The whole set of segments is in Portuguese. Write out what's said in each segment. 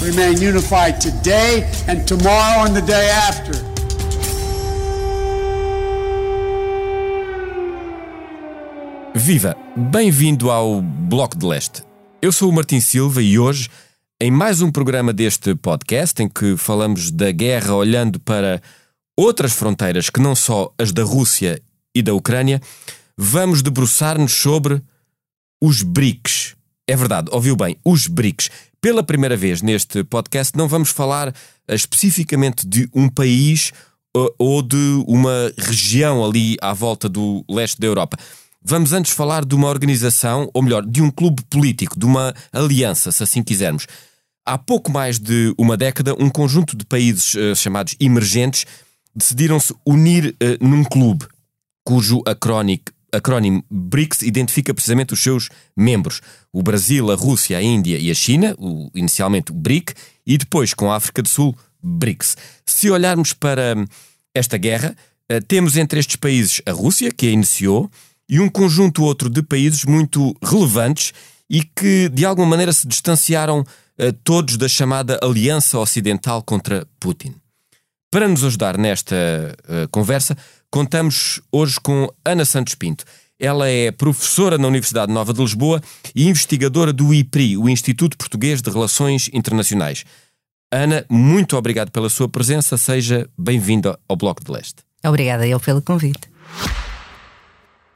remain unified today and tomorrow and the day after. Viva! Bem-vindo ao Bloco de Leste. Eu sou o Martim Silva e hoje, em mais um programa deste podcast em que falamos da guerra olhando para outras fronteiras que não só as da Rússia e da Ucrânia, vamos debruçar-nos sobre os BRICS. É verdade, ouviu bem, os BRICS. Pela primeira vez neste podcast, não vamos falar uh, especificamente de um país uh, ou de uma região ali à volta do leste da Europa. Vamos antes falar de uma organização, ou melhor, de um clube político, de uma aliança, se assim quisermos. Há pouco mais de uma década, um conjunto de países uh, chamados emergentes decidiram-se unir uh, num clube, cujo acrónico, acrónimo BRICS identifica precisamente os seus membros: o Brasil, a Rússia, a Índia e a China, o, inicialmente o BRIC, e depois com a África do Sul, BRICS. Se olharmos para esta guerra, uh, temos entre estes países a Rússia, que a iniciou, e um conjunto outro de países muito relevantes e que de alguma maneira se distanciaram uh, todos da chamada Aliança Ocidental contra Putin. Para nos ajudar nesta uh, conversa, contamos hoje com Ana Santos Pinto. Ela é professora na Universidade Nova de Lisboa e investigadora do IPRI, o Instituto Português de Relações Internacionais. Ana, muito obrigado pela sua presença. Seja bem-vinda ao Bloco de Leste. Obrigada eu pelo convite.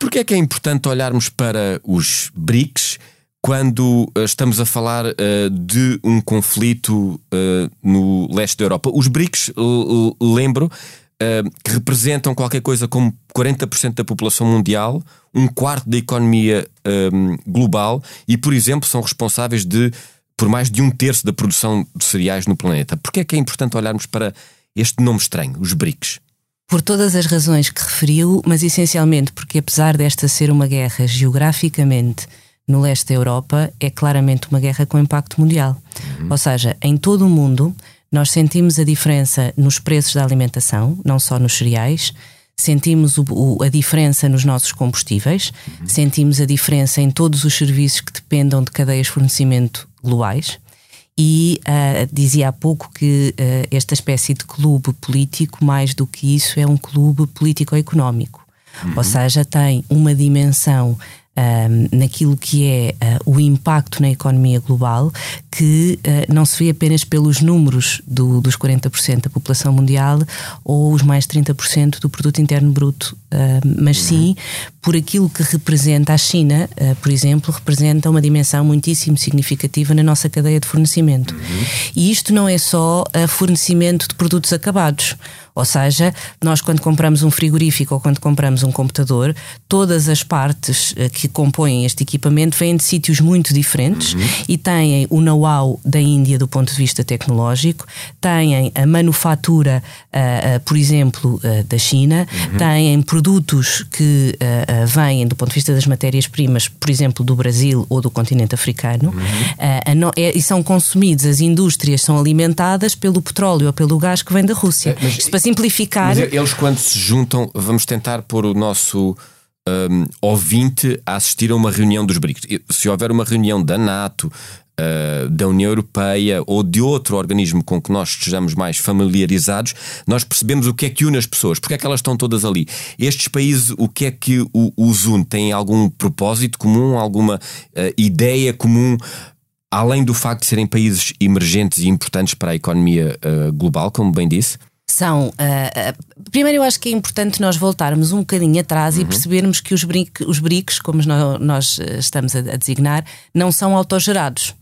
Porquê é que é importante olharmos para os BRICS quando uh, estamos a falar uh, de um conflito uh, no leste da Europa? Os BRICS, lembro, que representam qualquer coisa como 40% da população mundial, um quarto da economia um, global e, por exemplo, são responsáveis de por mais de um terço da produção de cereais no planeta. Porquê é que é importante olharmos para este nome estranho, os BRICS? Por todas as razões que referiu, mas essencialmente porque, apesar desta ser uma guerra geograficamente no leste da Europa, é claramente uma guerra com impacto mundial. Ou seja, em todo o mundo, nós sentimos a diferença nos preços da alimentação, não só nos cereais, sentimos o- o- a diferença nos nossos combustíveis, sentimos a diferença em todos os serviços que dependam de cadeias de fornecimento globais. E ah, dizia há pouco que ah, esta espécie de clube político, mais do que isso, é um clube político-económico. Ou seja, tem uma dimensão ah, naquilo que é ah, o impacto na economia global que ah, não se vê apenas pelos números do- dos 40% da população mundial ou os mais 30% do produto interno bruto, ah, mas sim por aquilo que representa a China, ah, por exemplo, representa uma dimensão muitíssimo significativa na nossa cadeia de fornecimento. E isto não é só fornecimento de produtos acabados. Ou seja, nós quando compramos um frigorífico ou quando compramos um computador, todas as partes eh, que compõem este equipamento vêm de sítios muito diferentes e têm o know-how da Índia do ponto de vista tecnológico, têm a manufatura, ah, ah, por exemplo, ah, da China, têm produtos que vêm do ponto de vista das matérias-primas, por exemplo, do Brasil ou do continente africano, a no- é- e são consumidos, as indústrias são alimentadas pelo petróleo ou pelo gás que vem da Rússia. mas- Isto para simplificar. Mas eles, quando se juntam, vamos tentar pôr o nosso hum, ouvinte a assistir a uma reunião dos BRICS. Se houver uma reunião da NATO, uh, da União Europeia ou de outro organismo com que nós estejamos mais familiarizados, nós percebemos o que é que une as pessoas, porque é que elas estão todas ali. Estes países, o que é que os une? Têm algum propósito comum, alguma uh, ideia comum? além do facto de serem países emergentes e importantes para a economia uh, global, como bem disse? São. Uh, uh, primeiro, eu acho que é importante nós voltarmos um bocadinho atrás uhum. e percebermos que os, BRIC, os BRICS, como nós estamos a, a designar, não são autogerados.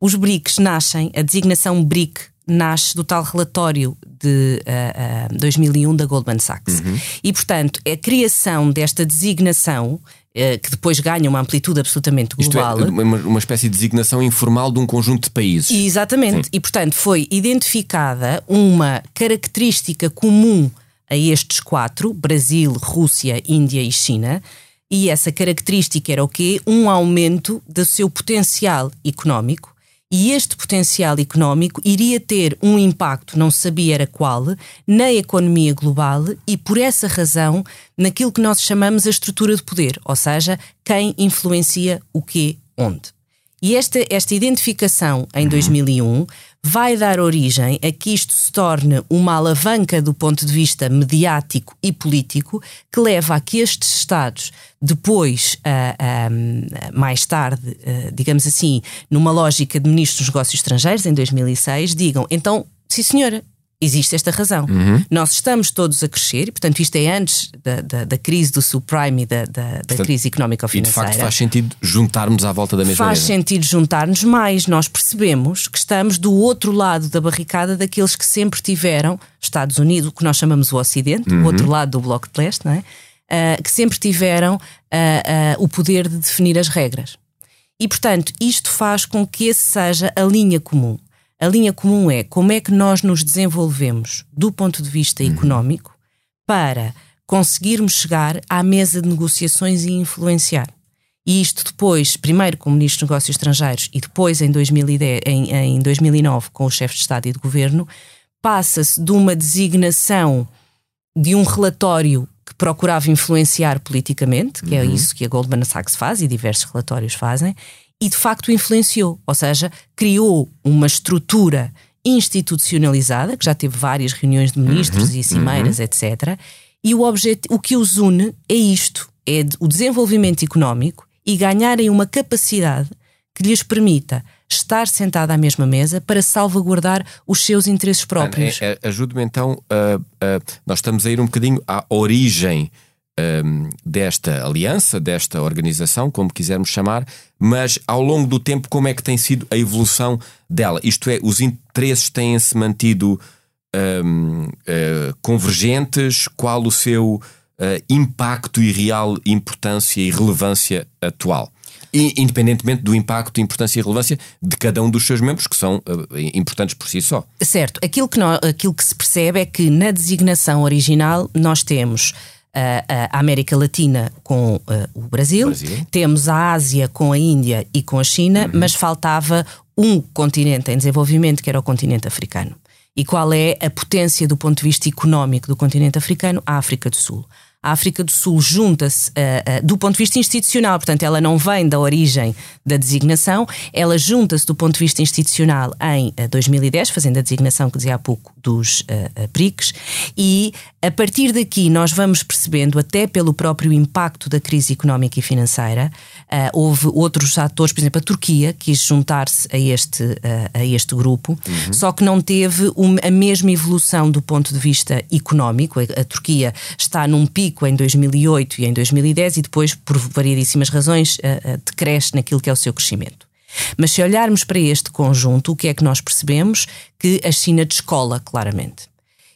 Os BRICS nascem, a designação BRIC nasce do tal relatório de uh, uh, 2001 da Goldman Sachs. Uhum. E, portanto, a criação desta designação que depois ganha uma amplitude absolutamente global. Isto é uma, uma espécie de designação informal de um conjunto de países. Exatamente. Sim. E, portanto, foi identificada uma característica comum a estes quatro: Brasil, Rússia, Índia e China. E essa característica era o quê? Um aumento do seu potencial económico e este potencial económico iria ter um impacto, não sabia era qual, na economia global e, por essa razão, naquilo que nós chamamos a estrutura de poder, ou seja, quem influencia o quê, onde. E esta, esta identificação em 2001 uhum. vai dar origem a que isto se torne uma alavanca do ponto de vista mediático e político que leva a que estes Estados, depois, uh, uh, mais tarde, uh, digamos assim, numa lógica de ministros dos negócios estrangeiros, em 2006, digam: então, sim senhora, existe esta razão. Uhum. Nós estamos todos a crescer, e, portanto, isto é antes da, da, da crise do subprime e da, da, portanto, da crise económico-financeira. E de facto faz sentido juntarmos à volta da mesma Faz mesa. sentido juntar-nos, mas nós percebemos que estamos do outro lado da barricada daqueles que sempre tiveram, Estados Unidos, o que nós chamamos o Ocidente, uhum. o outro lado do Bloco de Leste, não é? Uh, que sempre tiveram uh, uh, o poder de definir as regras. E, portanto, isto faz com que esse seja a linha comum. A linha comum é como é que nós nos desenvolvemos do ponto de vista uhum. económico para conseguirmos chegar à mesa de negociações e influenciar. E isto depois, primeiro como Ministro dos Negócios Estrangeiros e depois em, 2010, em, em 2009 com o chefe de Estado e de Governo, passa-se de uma designação de um relatório que procurava influenciar politicamente, que é uhum. é isso que a Goldman Sachs faz e diversos relatórios fazem, e de facto influenciou, ou seja, criou uma estrutura institucionalizada, que já teve várias reuniões de ministros uhum, e cimeiras, uhum. etc. E o, o que os une é isto: é o desenvolvimento económico e ganharem uma capacidade que lhes permita estar sentada à mesma mesa para salvaguardar os seus interesses próprios. É, é, Ajude-me então, uh, uh, nós estamos a ir um bocadinho à origem um, desta aliança, desta organização, como quisermos chamar, mas ao longo do tempo, como é que tem sido a evolução dela? Isto é, os interesses têm-se mantido um, uh, eh, convergentes? Qual o seu uh, impacto e real importância e relevância atual? E, independentemente do impacto, importância e relevância de cada um dos seus membros, que são uh, importantes por si só. Certo. Aquilo que, nós, aquilo que se percebe é que na designação original nós temos a América Latina com uh, o Brasil, Brasil, temos a Ásia com a Índia e com a China, uhum. mas faltava um continente em desenvolvimento que era o continente africano. E qual é a potência do ponto de vista económico do continente africano? A África do Sul a África do Sul junta-se uh, uh, do ponto de vista institucional, portanto, ela não vem da origem da designação, ela junta-se do ponto de vista institucional em uh, 2010, fazendo a designação que dizia há pouco dos PRICs, e a partir daqui nós vamos percebendo, até pelo próprio impacto da crise económica e financeira, houve outros atores, por exemplo, a Turquia quis juntar-se a este, a este grupo, uhum. só que não teve a mesma evolução do ponto de vista económico. A, a Turquia está num pico pico em 2008 e em 2010 e depois, por variedíssimas razões, uh, uh, decresce naquilo que é o seu crescimento. Mas se olharmos para este conjunto, o que é que nós percebemos? Que a China descola claramente.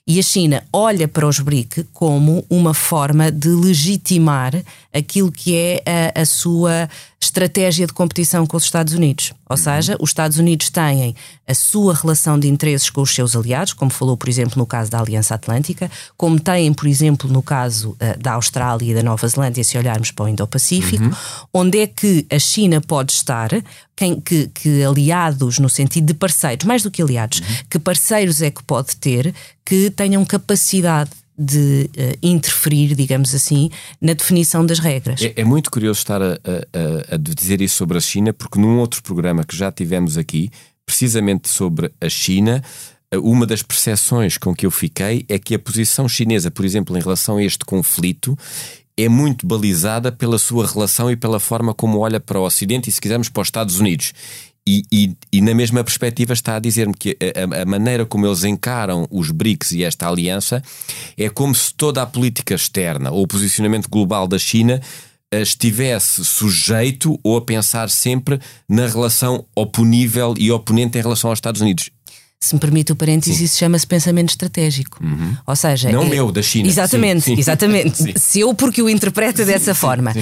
E a China olha para os BRIC como uma forma de legitimar aquilo que é a, a sua estratégia de competição com os Estados Unidos. Ou seja, os Estados Unidos têm a sua relação de interesses com os seus aliados, como falou, por exemplo, no caso da Aliança Atlântica, como têm, por exemplo, no caso uh, da Austrália e da Nova Zelândia, se olharmos para o Indo-Pacífico, uhum. onde é que a China pode estar, quem, que, que, aliados, no sentido de parceiros, mais do que aliados, uhum. que parceiros é que pode ter que tenham capacidade de uh, interferir, digamos assim, na definição das regras. É, é muito curioso estar a, a, a, dizer isso sobre a China, porque num outro programa que já tivemos aqui, precisamente sobre a China, eh, uma das percepções com que eu fiquei é que a posição chinesa, por exemplo, em relação a este conflito, é muito balizada pela sua relação e pela forma como olha para o Ocidente e, se quisermos, para os Estados Unidos. E, e, e, na mesma perspectiva está a dizer-me que a, a, maneira como eles encaram os BRICS e esta aliança é como se toda a política externa ou o posicionamento global da China eh, estivesse sujeito ou a pensar sempre na relação oponível e oponente em relação aos Estados Unidos. Se me permite o parênteses, isso chama-se pensamento estratégico. Uhum. Ou seja, não é... meu, da China. Exatamente, sim, sim. exatamente. Se eu porque o interpreta dessa forma.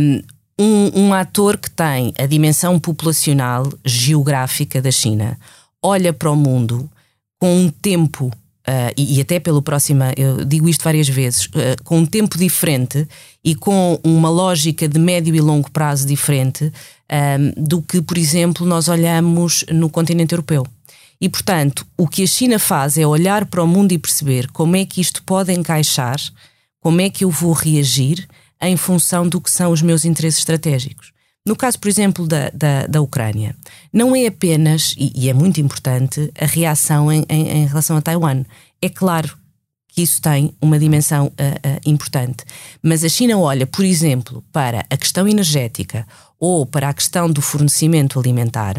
Um, um ator que tem a dimensão populacional geográfica da China olha para o mundo com um tempo Uh, e, e, até pelo próximo, eu digo isto várias vezes, uh, com um tempo diferente e com uma lógica de médio e longo prazo diferente uh, do que, por exemplo, nós olhamos no continente europeu. E, portanto, o que a China faz é olhar para o mundo e perceber como é que isto pode encaixar, como é que eu vou reagir em função do que são os meus interesses estratégicos. No caso, por exemplo, da, da, da Ucrânia, não é apenas, e, e, é muito importante, a reação em, em, em relação a Taiwan. É claro que isso tem uma dimensão uh, uh, importante. Mas a China olha, por exemplo, para a questão energética ou para a questão do fornecimento alimentar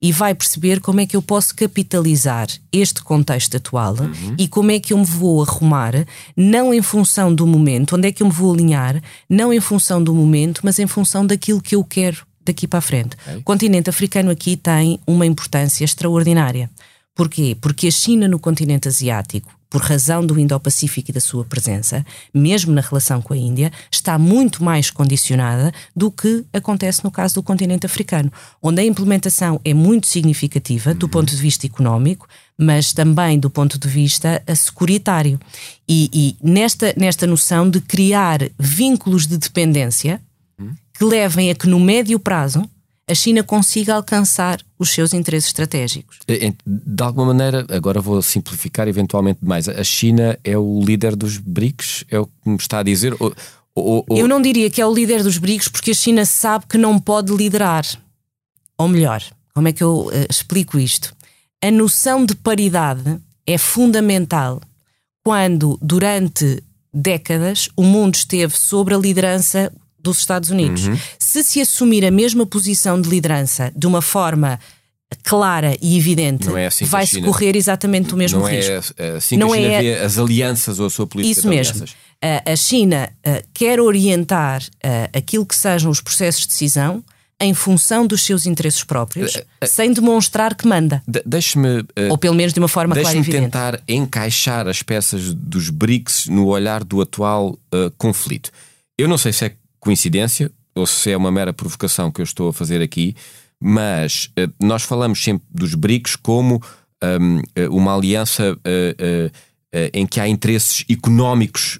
e vai perceber como é que eu posso capitalizar este contexto atual uhum. e como é que eu me vou arrumar, não em função do momento, onde é que eu me vou alinhar, não em função do momento, mas em função daquilo que eu quero daqui para a frente. Okay. O continente africano aqui tem uma importância extraordinária. Porquê? Porque a China no continente asiático por razão do Indo-Pacífico e da sua presença, mesmo na relação com a Índia, está muito mais condicionada do que acontece no caso do continente africano, onde a implementação é muito significativa do ponto de vista económico, mas também do ponto de vista securitário. E, e nesta, nesta noção de criar vínculos de dependência que levem a que no médio prazo a China consiga alcançar os seus interesses estratégicos. De alguma maneira, agora vou simplificar eventualmente demais, a China é o líder dos BRICS? É o que me está a dizer? Ou, ou, ou... Eu não diria que é o líder dos BRICS porque a China sabe que não pode liderar. Ou melhor, como é que eu uh, explico isto? A noção de paridade é fundamental quando, durante décadas, o mundo esteve sobre a liderança dos Estados Unidos. Uhum. Se se assumir a mesma posição de liderança de uma forma clara e evidente, é assim vai-se correr exatamente o mesmo não é risco. É assim não que a China é... vê as alianças ou a sua política Isso mesmo. A China quer orientar aquilo que sejam os processos de decisão em função dos seus interesses próprios, uh, uh, sem demonstrar que manda. De Deixe-me. Uh, Ou pelo menos de uma forma clara e evidente. tentar encaixar as peças dos BRICS no olhar do atual conflito. Eu não sei se é coincidência ou se é uma mera provocação que eu estou a fazer aqui, mas uh, nós falamos sempre dos BRICS como um, eh, uma aliança uh, uh, em que há interesses económicos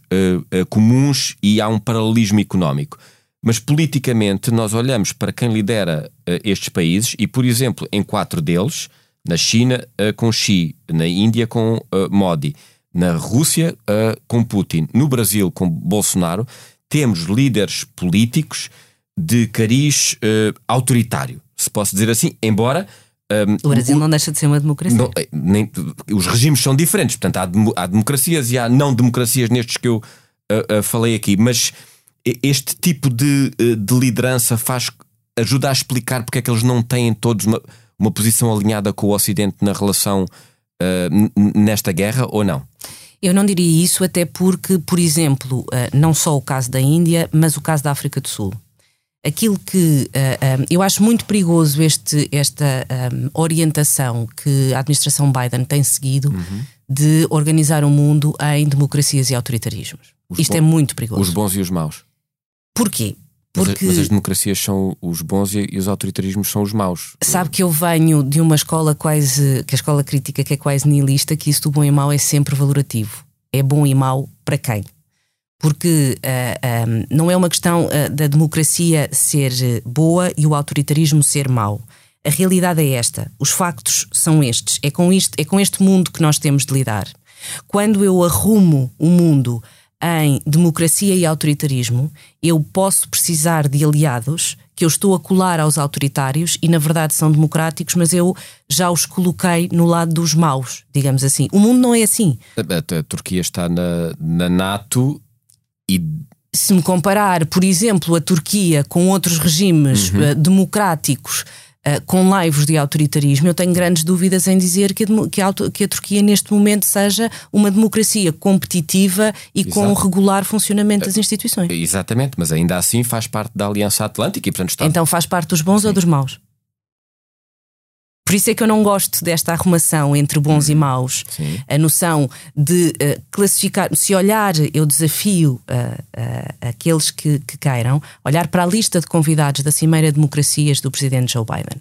comuns e há um paralelismo económico. Mas politicamente nós olhamos para quem lidera estes países e, por exemplo, em quatro deles, na China com Xi, na Índia com Modi, na Rússia com Putin, no Brasil com Bolsonaro, temos líderes políticos de cariz uh, autoritário, se posso dizer assim, embora. Um, ehm, o Brasil o, não deixa de ser uma democracia. Não, eh, nem, os regimes são diferentes, portanto, há, há, democracias e há não democracias nestes que eu uh, uh, falei aqui, mas este tipo de, de, liderança faz ajuda a explicar porque é que eles não têm todos uma, uma posição alinhada com o Ocidente na relação nesta guerra ou não? Eu não diria isso, até porque, por exemplo, eh, não só o caso da Índia, mas o caso da África do Sul. Aquilo que uh, eu acho muito perigoso este, esta orientação que a administração Biden tem seguido uhum. de organizar o mundo em democracias e autoritarismos. Os Isto é muito perigoso. Os bons e os maus. Porquê? Porque... Mas, as democracias são os bons e, os autoritarismos são os maus. Sabe que eu venho de uma escola quase, que a escola crítica que é quase nihilista, que isso do bom e mau é sempre valorativo. É bom e mau para quem? Porque uh, um, não é uma questão uh, da democracia ser boa e o autoritarismo ser mau. A realidade é esta, os factos são estes, é com, isto, é com este mundo que nós temos de lidar. Quando eu arrumo o mundo em democracia e autoritarismo, eu posso precisar de aliados que eu estou a colar aos autoritários e na verdade são democráticos, mas eu já os coloquei no lado dos maus, digamos assim. O mundo não é assim. A, Turquia está na, na NATO e se me comparar, por exemplo, a Turquia com outros regimes uhum. uh, democráticos uh, com laivos de autoritarismo, eu tenho grandes dúvidas em dizer que a, que a, que a Turquia neste momento seja uma democracia competitiva e Exato. com um regular funcionamento das instituições. Exatamente, mas ainda assim faz parte da Aliança Atlântica e portanto está. Então faz parte dos bons Sim. ou dos maus? Por isso é que eu não gosto desta arrumação entre bons hum, e maus. Sim. A noção de uh, classificar. Se olhar, eu desafio uh, uh, aqueles que, que queiram olhar para a lista de convidados da Cimeira Democracias do presidente Joe Biden.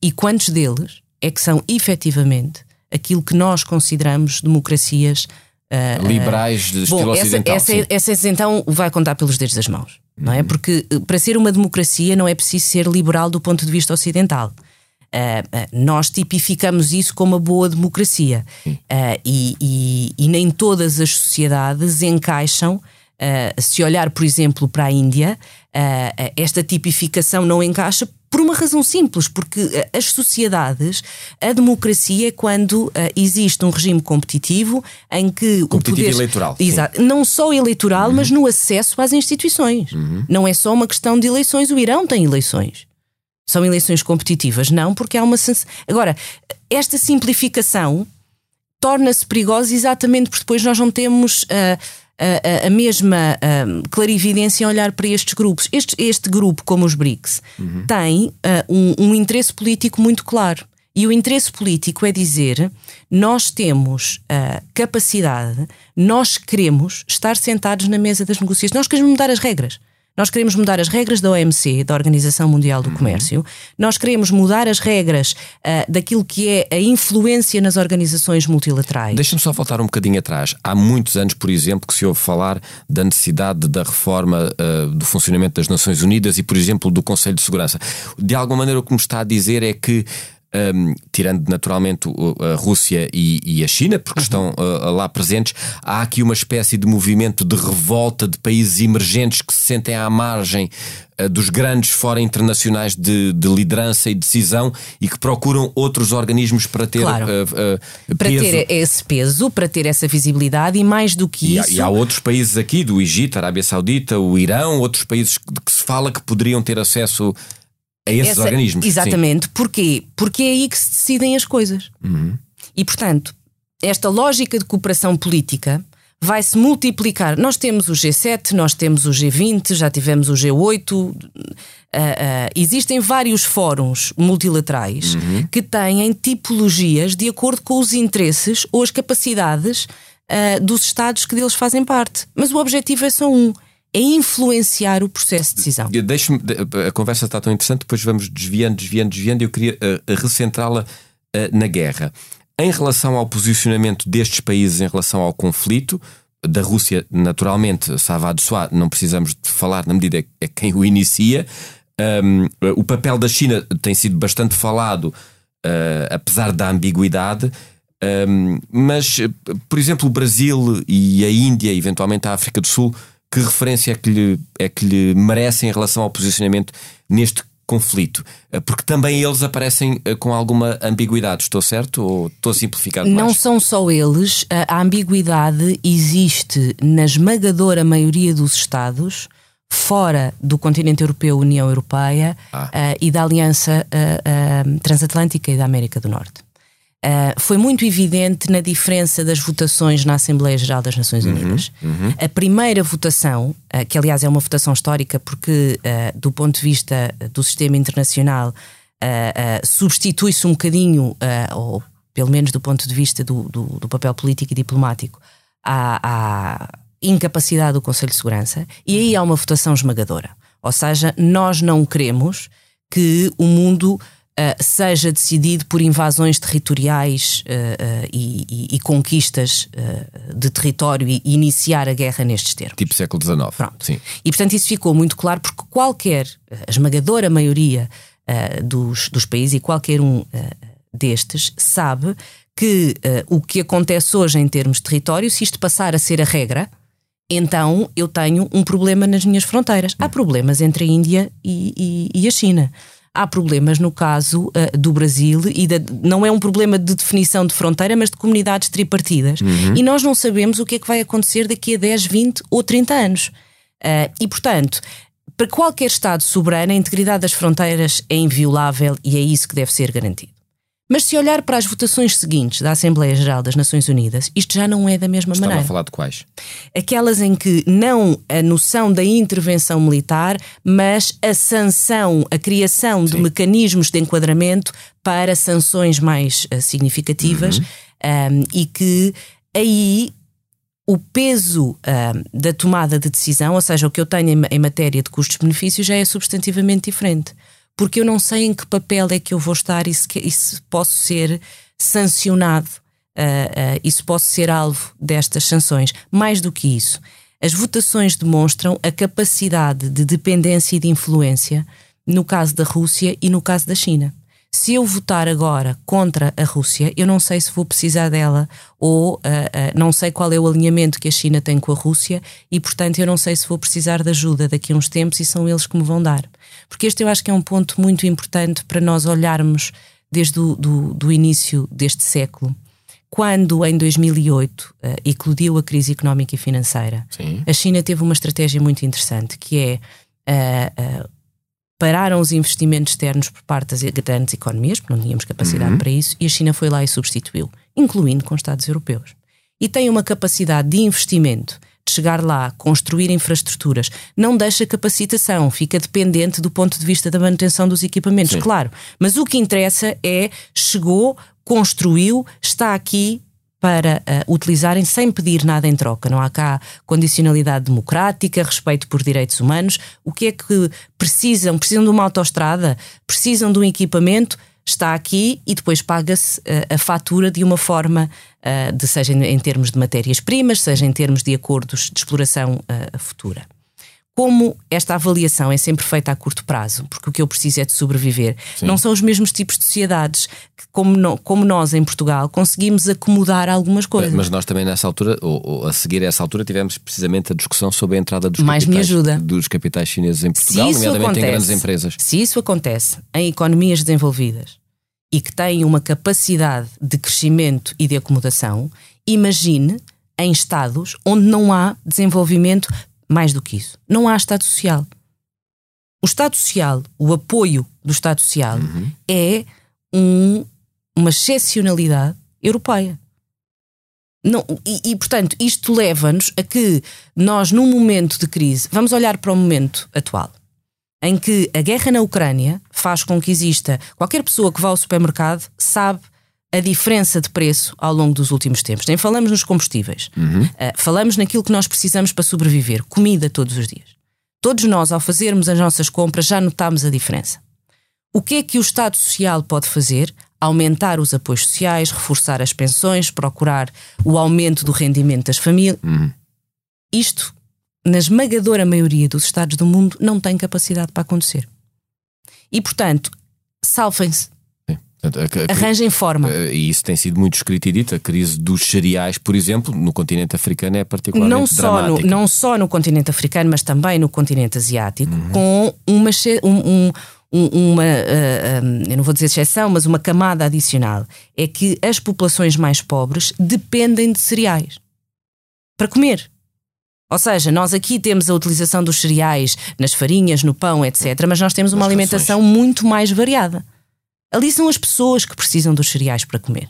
E quantos deles é que são efetivamente aquilo que nós consideramos democracias Uh, Liberais de estilo bom, ocidental. Essa, essa, essa, então vai contar pelos dedos das mãos, não é? Uhum. Porque para ser uma democracia não é preciso ser liberal do ponto de vista ocidental. Uh, nós tipificamos isso como uma boa democracia uh, e, e, e, nem todas as sociedades encaixam. se olhar, por exemplo, para a Índia, esta tipificação não encaixa por uma razão simples, porque as sociedades, a democracia é quando uh, existe um regime competitivo em que competitivo o poder. eleitoral. Exato, não só eleitoral, uhum. mas no acesso às instituições. Uhum. Não é só uma questão de eleições, o Irão tem eleições. São eleições competitivas? Não, porque há uma. Agora, esta simplificação torna-se perigosa exatamente porque depois nós não temos. Uh, a, a, mesma uh, clarividência em olhar para estes grupos. Este, este grupo, como os BRICS, uhum. tem uh, um, um, interesse político muito claro. E o interesse político é dizer: nós temos uh, capacidade, nós queremos estar sentados na mesa das negociações, nós queremos mudar as regras. Nós queremos mudar as regras da OMC, da Organização Mundial do uhum. Comércio. Nós queremos mudar as regras uh, daquilo que é a influência nas organizações multilaterais. Deixa-me só voltar um bocadinho atrás. Há muitos anos, por exemplo, que se ouve falar da necessidade da reforma uh, do funcionamento das Nações Unidas e, por exemplo, do Conselho de Segurança. De alguma maneira, o que me está a dizer é que um, tirando naturalmente a Rússia e, e a China, porque uhum. estão uh, lá presentes, há aqui uma espécie de movimento de revolta de países emergentes que se sentem à margem uh, dos grandes fora internacionais de, de, liderança e decisão e que procuram outros organismos para ter claro. uh, para peso. ter esse peso, para ter essa visibilidade e mais do que e isso. Há, e há outros países aqui, do Egito, Arábia Saudita, o Irão, outros países que, que se fala que poderiam ter acesso a esses Essa, organismos. Exatamente. Sim. Porquê? Porque é aí que se decidem as coisas. Uhum. E, portanto, esta lógica de cooperação política vai se multiplicar. Nós temos o G7, nós temos o G20, já tivemos o G8. Uh, uh, existem vários fóruns multilaterais uhum. que têm tipologias de acordo com os interesses ou as capacidades uh, dos Estados que deles fazem parte. Mas o objetivo é só um: é influenciar o processo de decisão. Deixe-me, a conversa está tão interessante, depois vamos desviando, desviando, desviando, e eu queria uh, recentrá-la uh, na guerra. Em relação ao posicionamento destes países em relação ao conflito, da Rússia, naturalmente, Savad Soa, não precisamos de falar na medida que é quem o inicia. Um, o papel da China tem sido bastante falado, uh, apesar da ambiguidade. Um, mas, por exemplo, o Brasil e a Índia, eventualmente a África do Sul, que referência é que lhe, é que lhe merece em relação ao posicionamento neste conflito? Eh, porque também eles aparecem eh, com alguma ambiguidade, estou certo ou estou a simplificar demais? Não são só eles, a ambiguidade existe na esmagadora maioria dos Estados fora do continente europeu, União Europeia ah. uh, e da Aliança uh, uh, Transatlântica e da América do Norte. Uh, foi muito evidente na diferença das votações na Assembleia Geral das Nações uhum, Unidas. Uhum, uhum. A primeira votação, uh, que aliás é uma votação histórica, porque uh, do ponto de vista do sistema internacional substitui-se um bocadinho, ou pelo menos do ponto de vista do, do, do papel político e diplomático, à, à incapacidade do Conselho de Segurança, e aí há uma votação esmagadora. Ou seja, nós não queremos que o mundo Uh, seja decidido por invasões territoriais uh, uh, e, e, conquistas de território e, iniciar a guerra nestes termos. Tipo século XIX. Pronto. Sim. E portanto isso ficou muito claro porque qualquer, a esmagadora maioria dos, dos países e qualquer um destes sabe que o que acontece hoje em termos de território, se isto passar a ser a regra, então eu tenho um problema nas minhas fronteiras. Há problemas entre a Índia e, e, e a China há problemas no caso uh, do Brasil e da, não é um problema de definição de fronteira, mas de comunidades tripartidas. Uhum. E nós não sabemos o que é que vai acontecer daqui a 10, 20 ou 30 anos. Uh, e, portanto, para qualquer Estado soberano, a integridade das fronteiras é inviolável e é isso que deve ser garantido. Mas se olhar para as votações seguintes da Assembleia Geral das Nações Unidas, isto já não é da mesma Estava maneira. a falar de quais? Aquelas em que não a noção da intervenção militar, mas a sanção, a criação de mecanismos de enquadramento para sanções mais uh, significativas um, e que aí o peso da tomada de decisão, ou seja, o que eu tenho em, em matéria de custos-benefícios, já é substantivamente diferente. Porque eu não sei em que papel é que eu vou estar e se, e se posso ser sancionado, uh, uh, e se posso ser alvo destas sanções. Mais do que isso, as votações demonstram a capacidade de dependência e de influência no caso da Rússia e no caso da China se eu votar agora contra a Rússia, eu não sei se vou precisar dela ou uh, uh, não sei qual é o alinhamento que a China tem com a Rússia e, portanto, eu não sei se vou precisar de ajuda daqui a uns tempos e são eles que me vão dar. Porque este eu acho que é um ponto muito importante para nós olharmos desde o do, do início deste século. Quando, em 2008, uh, eclodiu a crise económica e financeira, Sim. a China teve uma estratégia muito interessante, que é pararam os investimentos externos por parte das grandes economias, porque não tínhamos capacidade Uhum. para isso, e a China foi lá e substituiu, incluindo com Estados europeus. E tem uma capacidade de investimento, chegar lá, construir infraestruturas, não deixa capacitação, fica dependente do ponto de vista da manutenção dos equipamentos, Sim. claro. Mas o que interessa é chegou, construiu, está aqui, para uh, utilizarem sem pedir nada em troca. Não há cá condicionalidade democrática, respeito por direitos humanos. O que é que precisam? Precisam de uma autoestrada? Precisam de um equipamento? Está aqui e depois paga-se uh, a fatura de uma forma, uh, de, seja em, em termos de matérias-primas, seja em termos de acordos de exploração futura como esta avaliação é sempre feita a curto prazo, porque o que eu preciso é de sobreviver, Sim. não são os mesmos tipos de sociedades que, como, no, como nós em Portugal, conseguimos acomodar algumas coisas. Mas nós também nessa altura, ou, ou a seguir a essa altura, tivemos precisamente a discussão sobre a entrada dos, Mais me capitais, ajuda. dos capitais chineses em Portugal, nomeadamente acontece, em grandes empresas. Se isso acontece em economias desenvolvidas e que têm uma capacidade de crescimento e de acomodação, imagine em estados onde não há desenvolvimento mais do que isso. Não há Estado Social. O Estado Social, o apoio do Estado Social, Uhum. é um, uma excepcionalidade europeia. Não, e, e, portanto, isto leva-nos a que nós, num momento de crise, vamos olhar para o momento atual, em que a guerra na Ucrânia faz com que exista. Qualquer pessoa que vá ao supermercado sabe a diferença de preço ao longo dos últimos tempos. Nem falamos nos combustíveis. Uhum. Uh, falamos naquilo que nós precisamos para sobreviver: comida todos os dias. Todos nós, ao fazermos as nossas compras, já notamos a diferença. O que é que o Estado Social pode fazer? Aumentar os apoios sociais, reforçar as pensões, procurar o aumento do rendimento das famílias. Uhum. Isto, na esmagadora maioria dos Estados do mundo, não tem capacidade para acontecer. E, portanto, salvem-se. Arranjem forma. E isso tem sido muito escrito e dito. A crise dos cereais, por exemplo, no continente africano é particularmente não só no, dramática. não só no continente africano, mas também no continente asiático, com uma, um- um- um- uma uh, um, eu não vou dizer exceção, mas uma camada adicional. É que as populações mais pobres dependem de cereais para comer. Ou seja, nós aqui temos a utilização dos cereais nas farinhas, no pão, etc., mas nós temos uma Nas alimentação muito mais variada. Ali são as pessoas que precisam dos cereais para comer.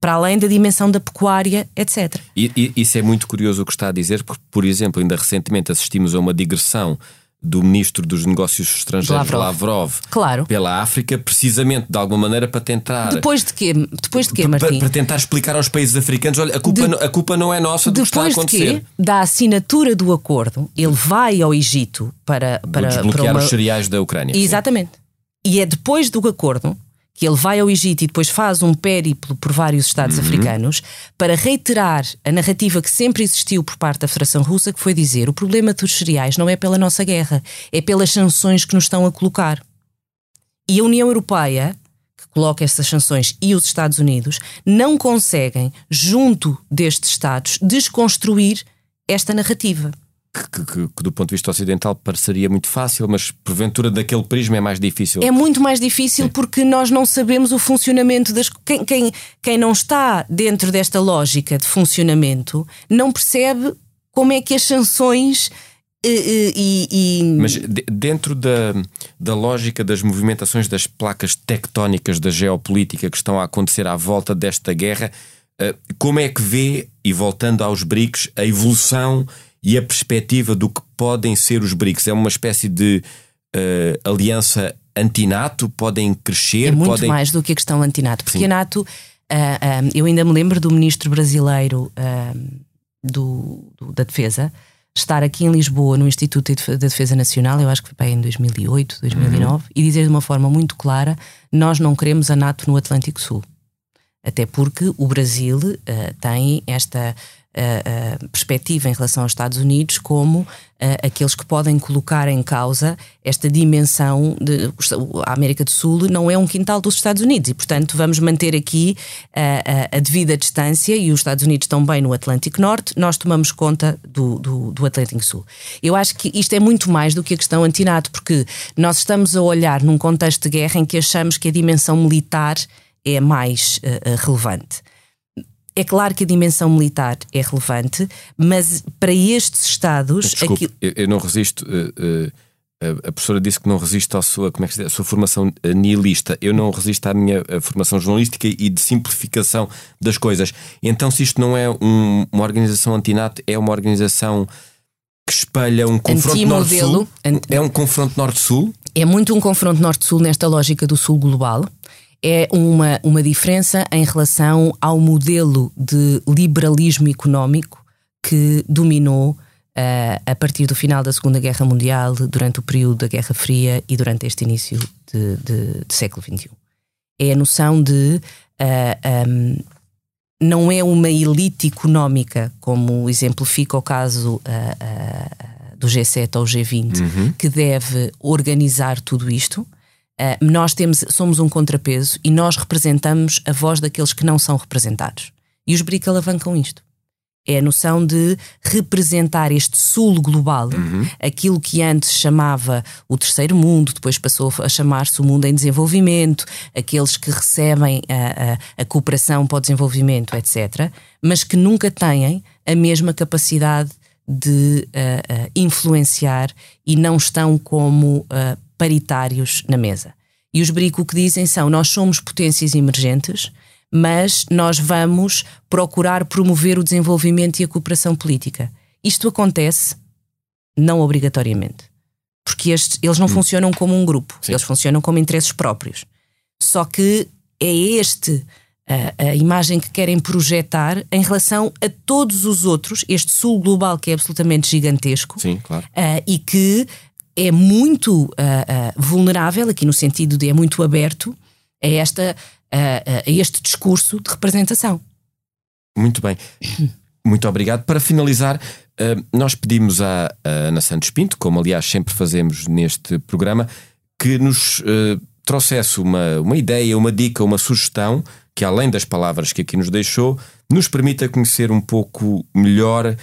Para além da dimensão da pecuária, etc. E, e- isso é muito curioso o que está a dizer, porque, por exemplo, ainda recentemente assistimos a uma digressão do ministro dos Negócios Estrangeiros, Lavrov. Lavrov, Claro. pela África, precisamente de alguma maneira para tentar. Depois de quê? Depois de quê, Martim? para tentar explicar aos países africanos: olha, a culpa, De- não- a culpa não é nossa do que está a Depois de acontecer. quê? Da assinatura do acordo, ele vai ao Egito para, para, desbloquear para uma... os cereais da Ucrânia. sim. E é depois do acordo que ele vai ao Egito e depois faz um périplo por vários Estados Uhum. africanos para reiterar a narrativa que sempre existiu por parte da Federação Russa, que foi dizer o problema dos cereais não é pela nossa guerra, é pelas sanções que nos estão a colocar. E a União Europeia, que coloca essas sanções, e os Estados Unidos, não conseguem, junto destes Estados, desconstruir esta narrativa. Que, que- que do ponto de vista ocidental pareceria muito fácil, mas porventura daquele prisma é mais difícil. É muito mais difícil porque nós não sabemos o funcionamento das. Quem, quem, quem não está dentro desta lógica de funcionamento não percebe como é que as sanções E, e, e... Mas de, dentro da, da lógica das movimentações das placas tectónicas da geopolítica que estão a acontecer à volta desta guerra, uh, como é que vê, e voltando aos BRICS, a evolução e a perspectiva do que podem ser os BRICS? É uma espécie de uh, aliança antinato? Podem crescer? É muito podem... mais do que a questão antinato, porque Sim. a NATO, uh, eu ainda me lembro do ministro brasileiro do, do, da Defesa estar aqui em Lisboa, no Instituto da Defesa Nacional, eu acho que foi em 2008, 2009, uhum. e dizer de uma forma muito clara: nós não queremos a NATO no Atlântico Sul. Até porque o Brasil uh, tem esta uh, perspectiva em relação aos Estados Unidos como uh, aqueles que podem colocar em causa esta dimensão de a América do Sul não é um quintal dos Estados Unidos e portanto vamos manter aqui uh, a devida distância e os Estados Unidos estão bem no Atlântico Norte nós tomamos conta do, do, do Atlântico Sul. Eu acho que isto é muito mais do que a questão antinato porque nós estamos a olhar num contexto de guerra em que achamos que a dimensão militar é mais relevante é claro que a dimensão militar é relevante, mas para estes Estados. Desculpe, aquilo... eu, eu, não resisto. Uh, uh, a professora disse que não resiste à sua, como é que se diz, à sua formação eh, nihilista. Eu não resisto à minha formação jornalística e de simplificação das coisas. Então, se isto não é um, uma organização antinato, é uma organização que espelha um confronto norte-sul. É um confronto norte-sul? É muito um confronto norte-sul nesta lógica do sul global é uma, uma diferença em relação ao modelo de liberalismo económico que dominou uh, a partir do final da Segunda Guerra Mundial, durante o período da Guerra Fria e durante este início de, de, de século XXI. É a noção de. Uh, eh, um, não é uma elite económica, como exemplifica o caso uh, do G7 ou G20, uhum. que deve organizar tudo isto Uh, nós temos, somos um contrapeso e nós representamos a voz daqueles que não são representados. E os BRIC alavancam isto. É a noção de representar este sul global, uhum. aquilo que antes chamava o terceiro mundo, depois passou a chamar-se o mundo em desenvolvimento, aqueles que recebem a, a, a cooperação para o desenvolvimento, etc., mas que nunca têm a mesma capacidade de uh, uh, influenciar e não estão como uh, paritários na mesa. E os BRIC o que dizem são: nós somos potências emergentes, mas nós vamos procurar promover o desenvolvimento e a cooperação política. Isto acontece não obrigatoriamente, porque estes, eles não hum. funcionam como um grupo, Sim. eles funcionam como interesses próprios. Só que é este a, a, imagem que querem projetar em relação a todos os outros, este sul global que é absolutamente gigantesco Sim, claro. uh, e que é muito uh, uh, vulnerável, aqui no sentido de é muito aberto a, esta, uh, a este discurso de representação. Muito bem. Muito obrigado. Para finalizar, nós pedimos à, Ana Santos Pinto, como aliás sempre fazemos neste programa, que nos trouxesse uma, uma ideia, uma dica, uma sugestão que, além das palavras que aqui nos deixou, nos permita conhecer um pouco melhor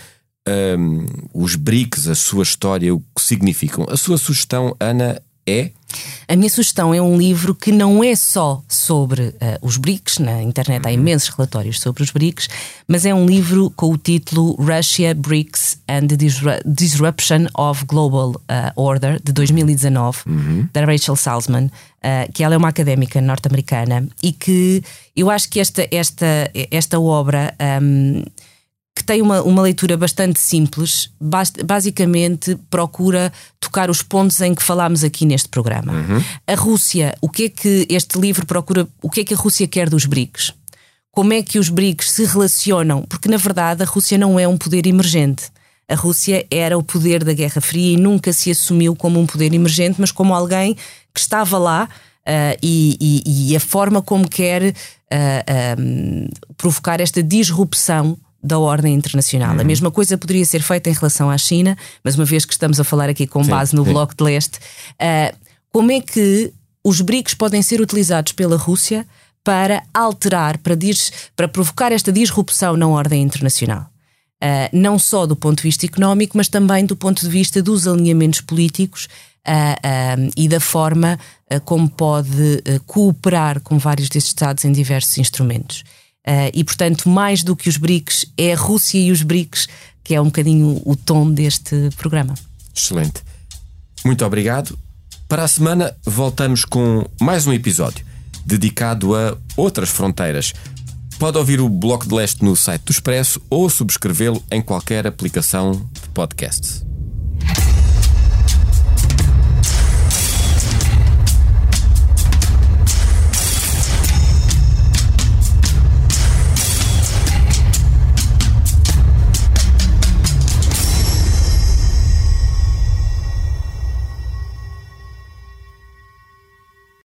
um, os BRICS, a sua história, o que significam. A sua sugestão, Ana, é? A minha sugestão é um livro que não é só sobre uh, os BRICS, na internet há uhum. imensos relatórios sobre os BRICS, mas é um livro com o título Russia, BRICS and the Disruption of Global uh, Order, de 2019, uhum. da Rachel Salzman, uh, que ela é uma académica norte-americana e que eu acho que esta, esta, esta obra. Um, que tem uma, uma leitura bastante simples, basicamente procura tocar os pontos em que falámos aqui neste programa. Uhum. A Rússia, o que é que este livro procura, o que é que a Rússia quer dos BRICS? Como é que os BRICS se relacionam? Porque na verdade a Rússia não é um poder emergente. A Rússia era o poder da Guerra Fria e nunca se assumiu como um poder emergente, mas como alguém que estava lá Uh, e, e, e, a forma como quer uh, uh, provocar esta disrupção da ordem internacional. Uhum. A mesma coisa poderia ser feita em relação à China, mas uma vez que estamos a falar aqui com base sim, no sim. Bloco de Leste, uh, como é que os BRICS podem ser utilizados pela Rússia para alterar, para, dis, para provocar esta disrupção na ordem internacional? Uh, não só do ponto de vista económico, mas também do ponto de vista dos alinhamentos políticos uh, e da forma como pode cooperar com vários desses Estados em diversos instrumentos. Uh, e, portanto, mais do que os BRICS, é a Rússia e os BRICS que é um bocadinho o tom deste programa. Excelente. Muito obrigado. Para a semana voltamos com mais um episódio dedicado a outras fronteiras. Pode ouvir o Bloco de Leste no site do Expresso ou subscrevê-lo em qualquer aplicação de podcasts.